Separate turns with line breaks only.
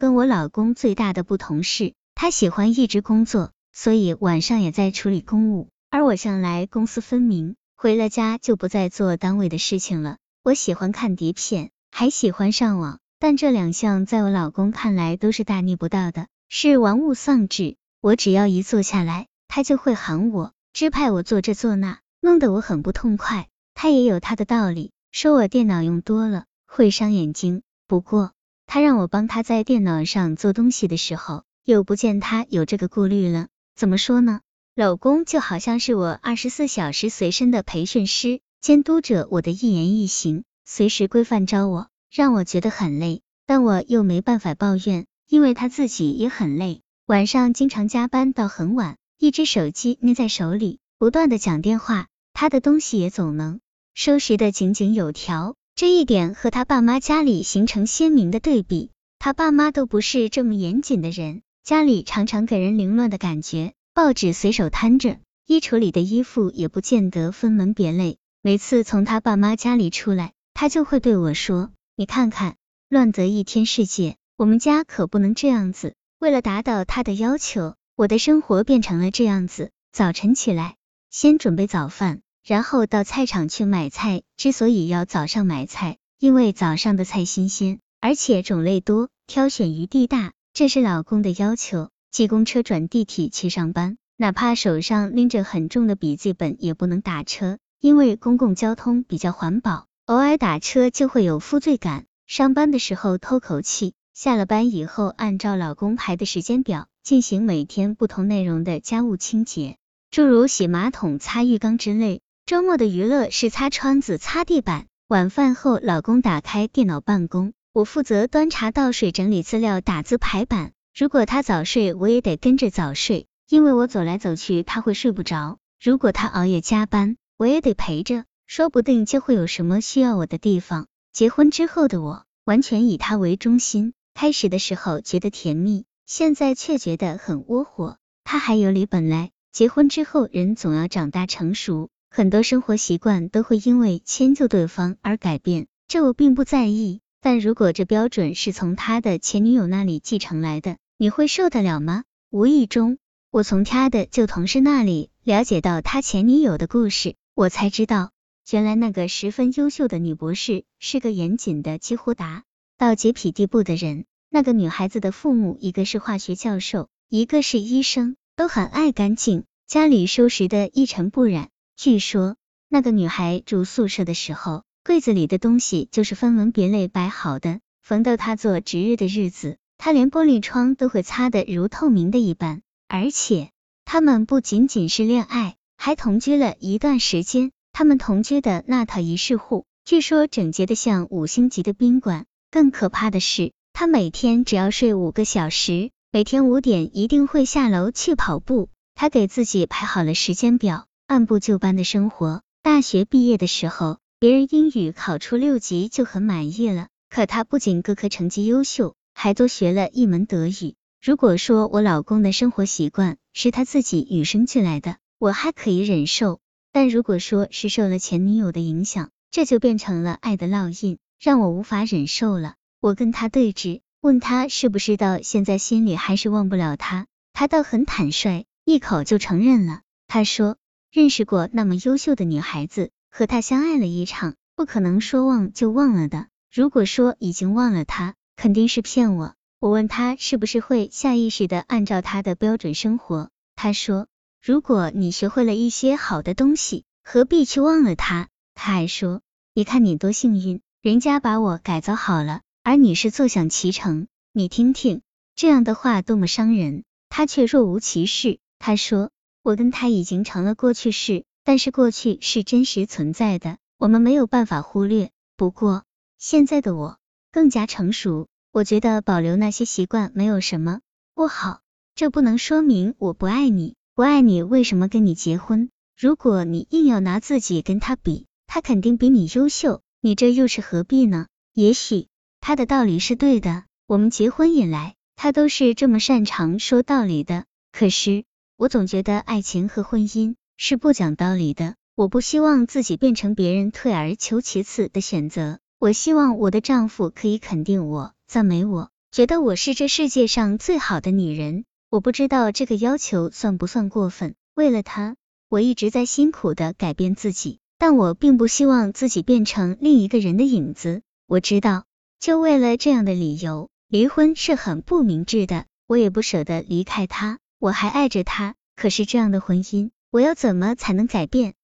跟我老公最大的不同是，他喜欢一直工作，所以晚上也在处理公务，而我向来公私分明，回了家就不再做单位的事情了。我喜欢看碟片，还喜欢上网，但这两项在我老公看来都是大逆不道的，是玩物丧志。我只要一坐下来，他就会喊我，支派我做这做那，弄得我很不痛快。他也有他的道理，说我电脑用多了会伤眼睛。不过他让我帮他在电脑上做东西的时候，又不见他有这个顾虑了。怎么说呢？老公就好像是我二十四小时随身的培训师，监督着我的一言一行，随时规范着我，让我觉得很累。但我又没办法抱怨，因为他自己也很累，晚上经常加班到很晚，一只手机捏在手里，不断的讲电话，他的东西也总能。收拾的井井有条，这一点和他爸妈家里形成鲜明的对比。他爸妈都不是这么严谨的人，家里常常给人凌乱的感觉，报纸随手摊着，衣橱里的衣服也不见得分门别类。每次从他爸妈家里出来，他就会对我说：“你看看，乱得一天世界，我们家可不能这样子。”为了达到他的要求，我的生活变成了这样子：早晨起来，先准备早饭。然后到菜场去买菜。之所以要早上买菜，因为早上的菜新鲜，而且种类多，挑选余地大。这是老公的要求。挤公车转地铁去上班，哪怕手上拎着很重的笔记本，也不能打车，因为公共交通比较环保。偶尔打车就会有负罪感。上班的时候透口气，下了班以后按照老公排的时间表进行每天不同内容的家务清洁，诸如洗马桶、擦浴缸之类。周末的娱乐是擦窗子、擦地板。晚饭后，老公打开电脑办公，我负责端茶倒水、整理资料、打字排版。如果他早睡，我也得跟着早睡，因为我走来走去他会睡不着。如果他熬夜加班，我也得陪着，说不定就会有什么需要我的地方。结婚之后的我，完全以他为中心。开始的时候觉得甜蜜，现在却觉得很窝火。他还有理，本来结婚之后人总要长大成熟。很多生活习惯都会因为迁就对方而改变，这我并不在意。但如果这标准是从他的前女友那里继承来的，你会受得了吗？无意中，我从他的旧同事那里了解到他前女友的故事，我才知道，原来那个十分优秀的女博士是个严谨的几乎达到洁癖地步的人。那个女孩子的父母，一个是化学教授，一个是医生，都很爱干净，家里收拾的一尘不染。据说那个女孩住宿舍的时候，柜子里的东西就是分门别类摆好的。逢到她做值日的日子，她连玻璃窗都会擦得如透明的一般。而且他们不仅仅是恋爱，还同居了一段时间。他们同居的那套一室户，据说整洁的像五星级的宾馆。更可怕的是，他每天只要睡五个小时，每天五点一定会下楼去跑步。他给自己排好了时间表。按部就班的生活。大学毕业的时候，别人英语考出六级就很满意了。可他不仅各科成绩优秀，还多学了一门德语。如果说我老公的生活习惯是他自己与生俱来的，我还可以忍受；但如果说是受了前女友的影响，这就变成了爱的烙印，让我无法忍受了。我跟他对峙，问他是不是到现在心里还是忘不了他，他倒很坦率，一口就承认了。他说。认识过那么优秀的女孩子，和她相爱了一场，不可能说忘就忘了的。如果说已经忘了她，肯定是骗我。我问他是不是会下意识的按照他的标准生活，他说，如果你学会了一些好的东西，何必去忘了他？他还说，你看你多幸运，人家把我改造好了，而你是坐享其成。你听听，这样的话多么伤人。他却若无其事，他说。我跟他已经成了过去式，但是过去是真实存在的，我们没有办法忽略。不过现在的我更加成熟，我觉得保留那些习惯没有什么不好。这不能说明我不爱你，不爱你为什么跟你结婚？如果你硬要拿自己跟他比，他肯定比你优秀，你这又是何必呢？也许他的道理是对的，我们结婚以来，他都是这么擅长说道理的。可是。我总觉得爱情和婚姻是不讲道理的，我不希望自己变成别人退而求其次的选择，我希望我的丈夫可以肯定我、赞美我，觉得我是这世界上最好的女人。我不知道这个要求算不算过分。为了他，我一直在辛苦的改变自己，但我并不希望自己变成另一个人的影子。我知道，就为了这样的理由，离婚是很不明智的。我也不舍得离开他，我还爱着他。可是这样的婚姻，我要怎么才能改变？